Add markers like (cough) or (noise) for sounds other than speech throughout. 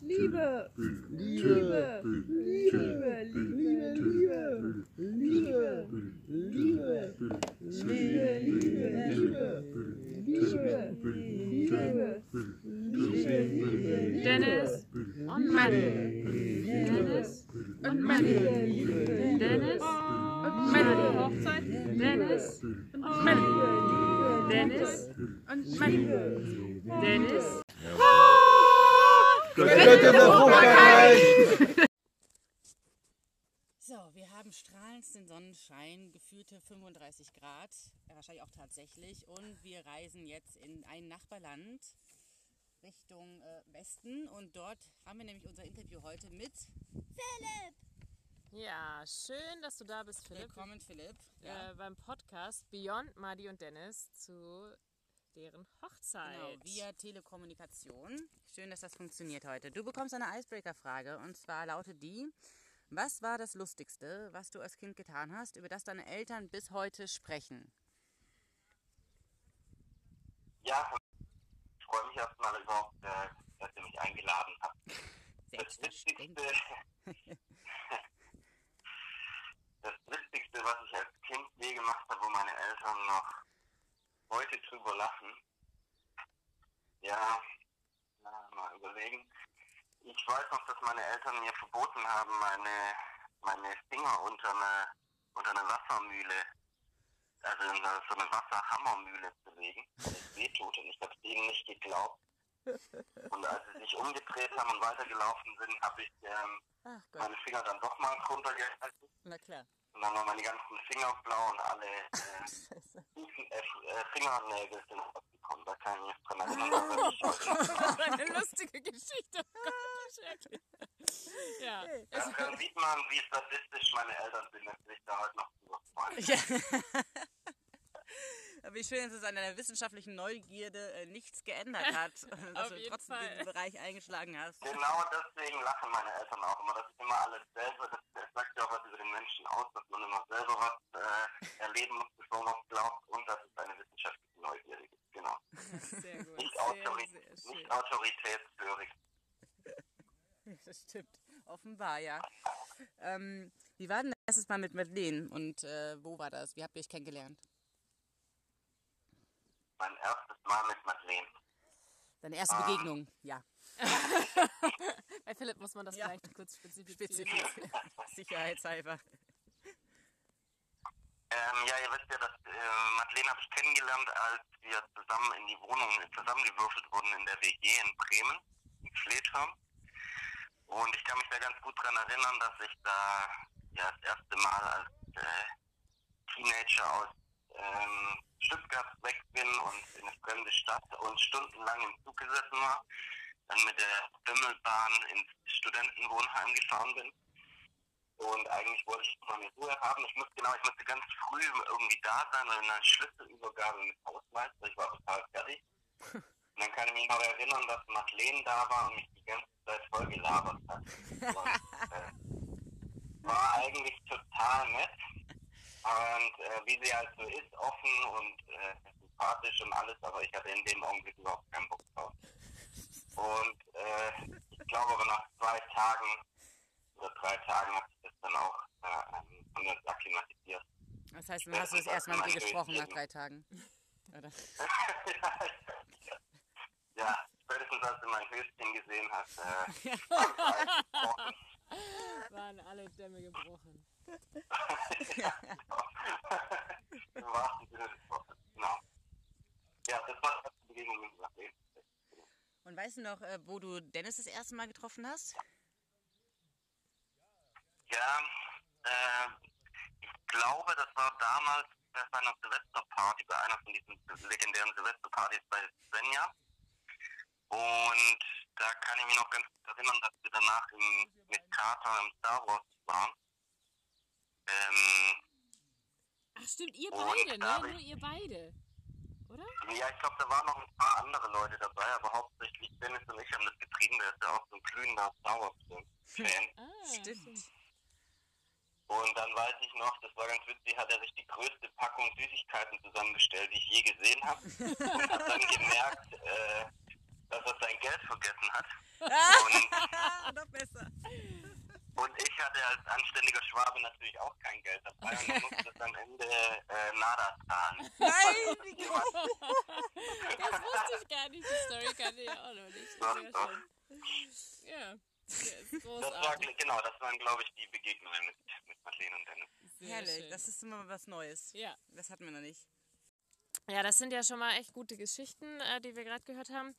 Liebe, Liebe, Liebe, Liebe, Liebe, Liebe, Liebe, Liebe, Liebe, Liebe, Liebe, Liebe, Dennis und Maddie. Dennis und Maddie. Dennis und Maddie. Hochzeit. Dennis und Maddie. Dennis und. Dennis. Götter der Fruchtbarkeit! So, wir haben strahlendsten Sonnenschein, gefühlte 35 Grad, wahrscheinlich auch tatsächlich. Und wir reisen jetzt in ein Nachbarland Richtung äh, Westen. Und dort haben wir nämlich unser Interview heute mit Ja, schön, dass du da bist, Philipp. Willkommen, Philipp. Ja, Äh, beim Podcast Beyond Maddie und Dennis zu deren Hochzeit. genau, via Telekommunikation. Schön, dass das funktioniert heute. Du bekommst eine Icebreaker-Frage und zwar lautet die: Was war das Lustigste, was du als Kind getan hast, über das deine Eltern bis heute sprechen? Ja, ich freue mich erstmal überhaupt, äh, dass ihr mich eingeladen habt. Das Witzigste, (laughs) das Witzigste, was ich als Kind je gemacht habe, wo meine Eltern noch heute drüber lachen, ja, na, mal überlegen. Ich weiß noch, dass meine Eltern mir verboten haben, meine, meine Finger unter eine, unter eine Wassermühle, also in so eine Wasserhammermühle zu legen, weil es wehtut. Und ich habe ihnen nicht geglaubt. Und als sie sich umgedreht haben und weitergelaufen sind, habe ich ähm, meine Finger dann doch mal runtergehalten. Na klar. Und dann waren meine ganzen Finger blau und alle äh, (laughs) äh, äh, Fingernägel sind rausgekommen. Da kann ich mich dran (laughs) erinnern. er Das ist eine lustige Geschichte. Oh. Ja, Ja, dann sieht man, wie statistisch meine Eltern sind, dass sich da heute noch drüber freuen. Ja. (laughs) Wie schön, dass es an deiner wissenschaftlichen Neugierde äh, nichts geändert hat. dass du trotzdem Fall. diesen Bereich eingeschlagen hast. Genau deswegen lachen meine Eltern auch immer. Das ist immer alles selber. Das, das sagt ja auch was über den Menschen aus, dass man immer selber was muss, bevor man es glaubt. Und dass es eine wissenschaftliche Neugierde gibt. Genau. (laughs) sehr gut. Nicht, Sehr, Autorität, sehr schön. nicht autoritätshörig. (laughs) Das stimmt. Offenbar, ja. Ähm, wie war denn das erstes Mal mit Madeleine und äh, wo war das? Wie habt ihr euch kennengelernt? Mein erstes Mal mit Madeleine. Deine erste Begegnung, ja. (laughs) Bei Philipp muss man das Ja. vielleicht kurz spezifizieren. Spezifisch. Sicherheitshalber. Ähm, ja, ihr wisst ja, dass äh, Madeleine habe ich kennengelernt, als wir zusammen in die Wohnung zusammengewürfelt wurden in der WG in Bremen, in Schledham. Und ich kann mich da ganz gut dran erinnern, dass ich da ja das erste Mal als äh, Teenager aus ähm, Stuttgart weg bin und in eine fremde Stadt und stundenlang im Zug gesessen war, dann mit der Bimmelbahn ins Studentenwohnheim gefahren bin. Und eigentlich wollte ich meine Ruhe haben. Ich musste genau, ich musste ganz früh irgendwie da sein, weil in einer Schlüsselübergabe mit Hausmeister, ich war total fertig. Und dann kann ich mich noch erinnern, dass Madeleine da war und mich die ganze Zeit voll gelabert hat. Und, äh, war eigentlich total nett. Und äh, wie sie halt so ist, offen und äh, sympathisch und alles, aber ich hatte in dem Augenblick überhaupt keinen Bock drauf. Und äh, ich glaube aber nach zwei Tagen oder drei Tagen hat dann auch äh, von uns akklimatisiert. Das heißt, dann hast du das erste Mal mit ihr gesprochen nach drei Tagen. (laughs) Oder? ja, spätestens als du mein Höschen gesehen hast, äh. (laughs) Waren alle Dämme gebrochen. (laughs) Im wahrsten Sinne des Wortes. Genau. Ja, das war die erste Begegnung mit Madeleine. Und weißt du noch, äh, wo du Dennis das erste Mal getroffen hast? Ja, äh, ich glaube, das war damals bei einer Silvesterparty, bei einer von diesen legendären Silvesterpartys bei Svenja. Und da kann ich mich noch ganz gut erinnern, dass wir danach im, mit Carter im Star Wars waren. Ähm, Ach stimmt, ihr beide, ne? Nur ihr beide. Oder? ja, ich glaube, da waren noch ein paar andere Leute dabei, aber hauptsächlich Dennis und ich haben das getrieben. Der ist ja auch so ein glühender Star Wars-Fan. Ah, Stimmt. Und dann weiß ich noch, das war ganz witzig, hat er sich die größte Packung Süßigkeiten zusammengestellt, die ich je gesehen habe. und hat dann gemerkt, äh, dass er hat. Und, (laughs) Noch besser. und ich hatte als anständiger Schwabe natürlich auch kein Geld dabei und musste es am Ende äh, nada zahlen. Nein, (laughs) wie groß. Das wusste ich gar nicht. Die Story kannte ich auch noch nicht. Doch, doch. schön. Das war, genau, das waren, glaube ich, die Begegnungen mit, mit Madeleine und Dennis. Sehr Herrlich, schön. das ist immer was Neues. Ja. Das hatten wir noch nicht. Ja, das sind ja schon mal echt gute Geschichten, äh, die wir gerade gehört haben.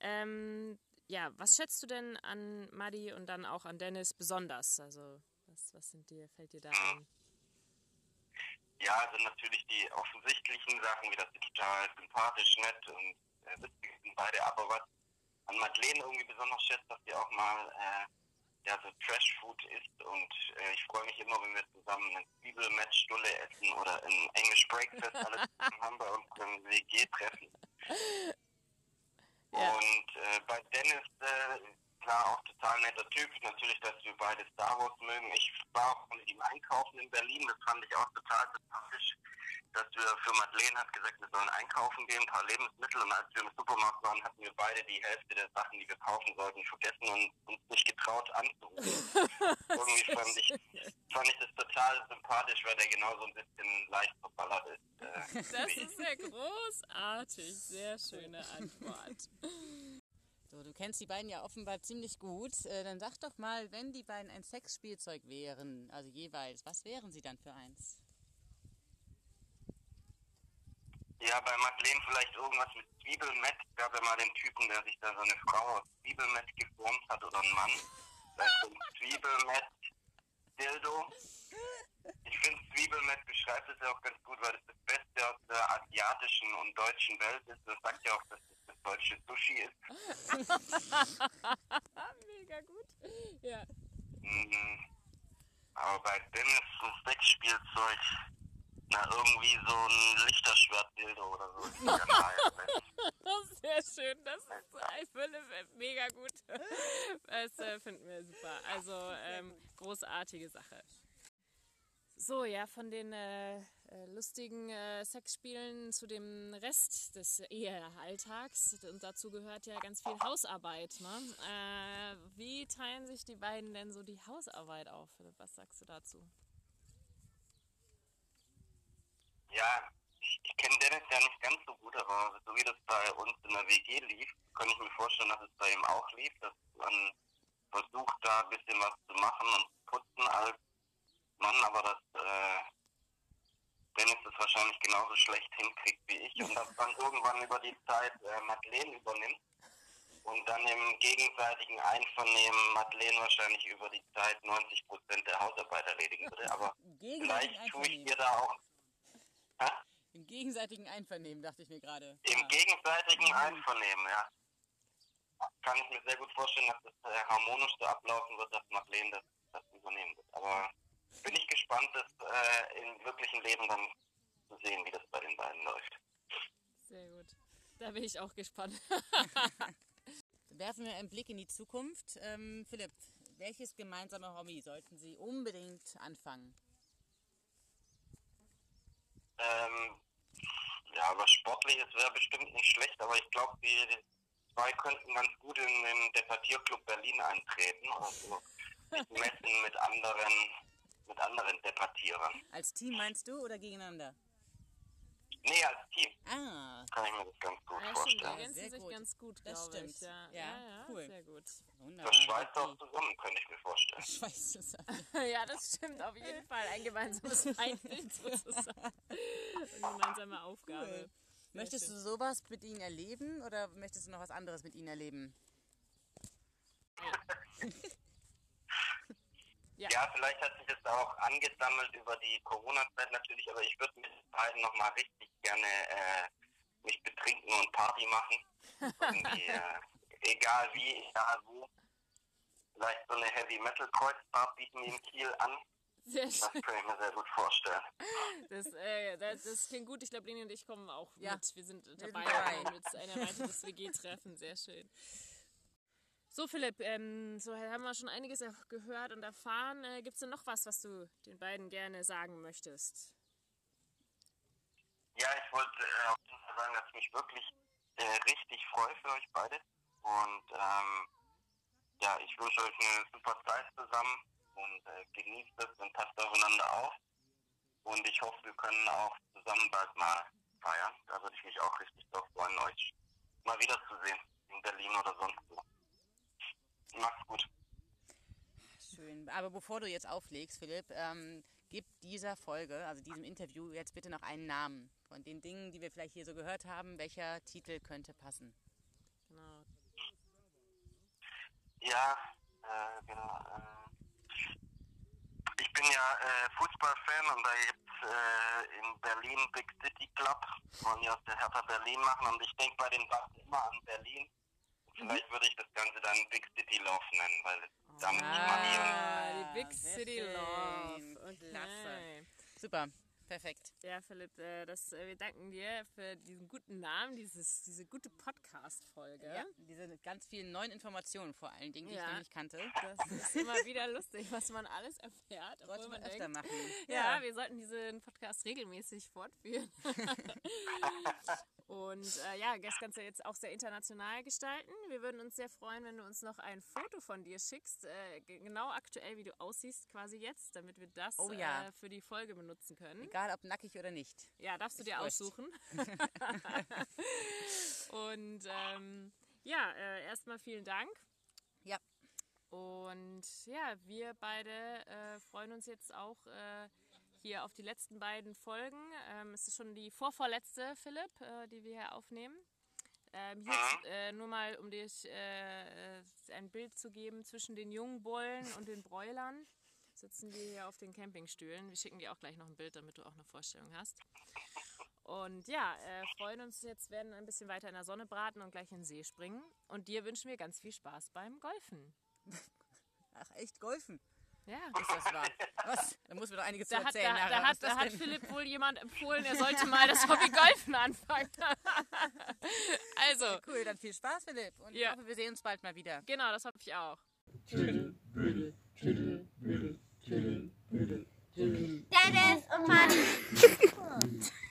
Ähm, ja, was schätzt du denn an Madi und dann auch an Dennis besonders? Also, was, was sind dir, fällt dir da ein? Ja, also natürlich die offensichtlichen Sachen, wie das sind total sympathisch, nett und äh, witzig sind beide. Aber was an Madeleine irgendwie besonders schätzt, dass sie auch mal äh, ja, so Trash-Food isst. Und äh, ich freue mich immer, wenn wir zusammen eine Zwiebelmatch-Stulle essen oder ein English Breakfast (laughs) alles zusammen haben bei unserem WG-Treffen. Ja. Und äh, bei Dennis, äh, klar, auch total netter Typ. Natürlich, dass wir beide Star Wars mögen. Ich war auch mit ihm einkaufen in Berlin. Das fand ich auch total sympathisch. Dass wir für Madeleine hat gesagt, wir sollen einkaufen gehen, ein paar Lebensmittel. Und als wir im Supermarkt waren, hatten wir beide die Hälfte der Sachen, die wir kaufen sollten, vergessen und uns nicht getraut anzurufen. (laughs) Irgendwie fand ich, fand ich das total sympathisch, weil der genauso ein bisschen leicht verballert ist. Äh, Das ist ja großartig. Sehr schöne Antwort. (laughs) So, du kennst die beiden ja offenbar ziemlich gut. Äh, dann sag doch mal, wenn die beiden ein Sexspielzeug wären, also jeweils, was wären sie dann für eins? Ja, bei Madeleine vielleicht irgendwas mit Zwiebelmett. Es gab ja mal den Typen, der sich da so eine Frau aus Zwiebelmett geformt hat oder ein Mann. Vielleicht so ein Zwiebelmett-Dildo. Ich finde, Zwiebelmett beschreibt es ja auch ganz gut, weil es das Beste aus der asiatischen und deutschen Welt ist. Das sagt ja auch, dass das deutsche Sushi ist. (laughs) Mega gut. Ja. Mhm. Aber bei Dennis so Sexspielzeug, na irgendwie so ein Lichterschwert-Dildo oder so. (laughs) ist. Sehr schön, das ist ich finde, mega gut. (laughs) Das äh, finden wir super. Also ähm, großartige Sache. So, ja, von den äh, äh, lustigen äh, Sexspielen zu dem Rest des Ehealltags. Und dazu gehört ja ganz viel Hausarbeit. Ne? Äh, wie teilen sich die beiden denn so die Hausarbeit auf? Philipp? Was sagst du dazu? Ja, ich, ich kenne Dennis ja nicht ganz so gut, aber so wie das bei uns in der WG lief, kann ich mir vorstellen, dass es bei ihm auch lief, dass man versucht, da ein bisschen was zu machen und zu putzen als Mann, aber dass äh, Dennis das wahrscheinlich genauso schlecht hinkriegt wie ich und dass dann irgendwann über die Zeit äh, Madeleine übernimmt und dann im gegenseitigen Einvernehmen Madeleine wahrscheinlich über die Zeit 90 Prozent der Hausarbeit erledigen würde, aber vielleicht tue ich ihr da auch Hä? Im gegenseitigen Einvernehmen, dachte ich mir gerade. Im Ja. gegenseitigen Einvernehmen, ja. Kann ich mir sehr gut vorstellen, dass das äh, harmonisch so ablaufen wird, dass Madeleine das, das übernehmen wird. Aber bin ich gespannt, das äh, im wirklichen Leben dann zu sehen, wie das bei den beiden läuft. Sehr gut. Da bin ich auch gespannt. (laughs) Werfen wir einen Blick in die Zukunft. Ähm, Philipp, welches gemeinsame Hobby sollten Sie unbedingt anfangen? Ähm, ja, aber Sportliches wäre bestimmt nicht schlecht, aber ich glaube, die zwei könnten ganz gut in den Debattierclub Berlin eintreten. Also (laughs) messen mit anderen, mit anderen Debattierern. Als Team meinst du oder gegeneinander? Nee, als Team Ah, kann ich mir das ganz gut Ja, stimmt, die vorstellen. ergänzen sehr sich gut. ganz gut, Das glaube ich. stimmt. Ja, Ja, ja, ja cool. sehr gut. wunderbar. Das schweißt auch zusammen, könnte ich mir vorstellen. (laughs) Schweißt zusammen. (laughs) ja, das stimmt auf jeden Fall. Ein gemeinsames (laughs) Feindbild sozusagen. Eine gemeinsame Aufgabe. Cool. Möchtest schön. du sowas mit ihnen erleben oder möchtest du noch was anderes mit ihnen erleben? Ja. Ja, vielleicht hat sich das auch angesammelt über die Corona-Zeit natürlich, aber ich würde mit den beiden nochmal richtig gerne äh, mich betrinken und Party machen. Irgendwie, (laughs) äh, egal wie, egal wo. Vielleicht so eine Heavy-Metal-Kreuzfahrt bieten wir in Kiel an. Sehr Das schön. kann ich mir sehr gut vorstellen. Das, äh, das, das klingt gut. Ich glaube, Leni und ich kommen auch Ja. mit. Wir sind sind dabei dabei. mit einer weiteres WG-Treffen. Sehr schön. So, Philipp, ähm, so haben wir schon einiges gehört und erfahren. Äh, Gibt es denn noch was, was du den beiden gerne sagen möchtest? Ja, ich wollte äh, sagen, dass ich mich wirklich äh, richtig freue für euch beide. Und ähm, ja, ich wünsche euch eine super Zeit zusammen und äh, genießt es und passt aufeinander auf. Und ich hoffe, wir können auch zusammen bald mal feiern. Da würde ich mich auch richtig drauf freuen, euch mal wiederzusehen in Berlin oder sonst wo. Macht's gut. Schön. Aber bevor du jetzt auflegst, Philipp, ähm, gib dieser Folge, also diesem Interview, jetzt bitte noch einen Namen. Von den Dingen, die wir vielleicht hier so gehört haben, welcher Titel könnte passen? Genau. Ja, äh, genau. Äh, ich bin ja äh, Fußballfan und da gibt's äh, in Berlin Big City Club, wollen die aus der Hertha Berlin machen und ich denke bei den Bugs immer an Berlin. Vielleicht würde ich das Ganze dann Big City Love nennen, weil damit ich Money und Ah, die Big sehr City. Love. Okay. Klasse. Super, perfekt. Ja, Philipp, äh, das, äh, wir danken dir für diesen guten Namen, dieses, diese gute Podcast-Folge. Ja, diese ganz vielen neuen Informationen vor allen Dingen, die Ja. ich noch nicht kannte. Das ist immer wieder lustig, was man alles erfährt. obwohl Sollte man man öfter denkt, machen. Ja, wir sollten diesen Podcast regelmäßig fortführen. (laughs) (laughs) Und äh, ja, das Ganze jetzt auch sehr international gestalten. Wir würden uns sehr freuen, wenn du uns noch ein Foto von dir schickst, äh, ge- genau aktuell, wie du aussiehst, quasi jetzt, damit wir das Oh ja. äh, für die Folge benutzen können. Egal ob nackig oder nicht. Ja, darfst du dir aussuchen. (laughs) (laughs) Und ähm, ja, äh, erstmal vielen Dank. Ja. Und ja, wir beide äh, freuen uns jetzt auch äh, hier auf die letzten beiden Folgen. Ähm, es ist schon die vorvorletzte, Philipp, äh, die wir hier aufnehmen. Ähm, hier Mhm. äh, nur mal, um dir äh, äh, ein Bild zu geben zwischen den jungen Bullen und den Bräulern. Sitzen wir hier auf den Campingstühlen. Wir schicken dir auch gleich noch ein Bild, damit du auch eine Vorstellung hast. Und ja, äh, freuen uns jetzt, werden ein bisschen weiter in der Sonne braten und gleich in den See springen. Und dir wünschen wir ganz viel Spaß beim Golfen. Ach, echt golfen. Ja, ist das wahr? Was? Da muss man doch einiges da zu erzählen. Hat, da, da hat, da hat Philipp wohl jemand empfohlen, er sollte mal das Hobby Golfen anfangen. (laughs) also. Cool, dann viel Spaß, Philipp. Und ja. ich hoffe, wir sehen uns bald mal wieder. Genau, das hoffe ich auch. Tüdel, büdel, tüdel, büdel, tüdel, büdel, tüdel. Dennis und Mann. (laughs)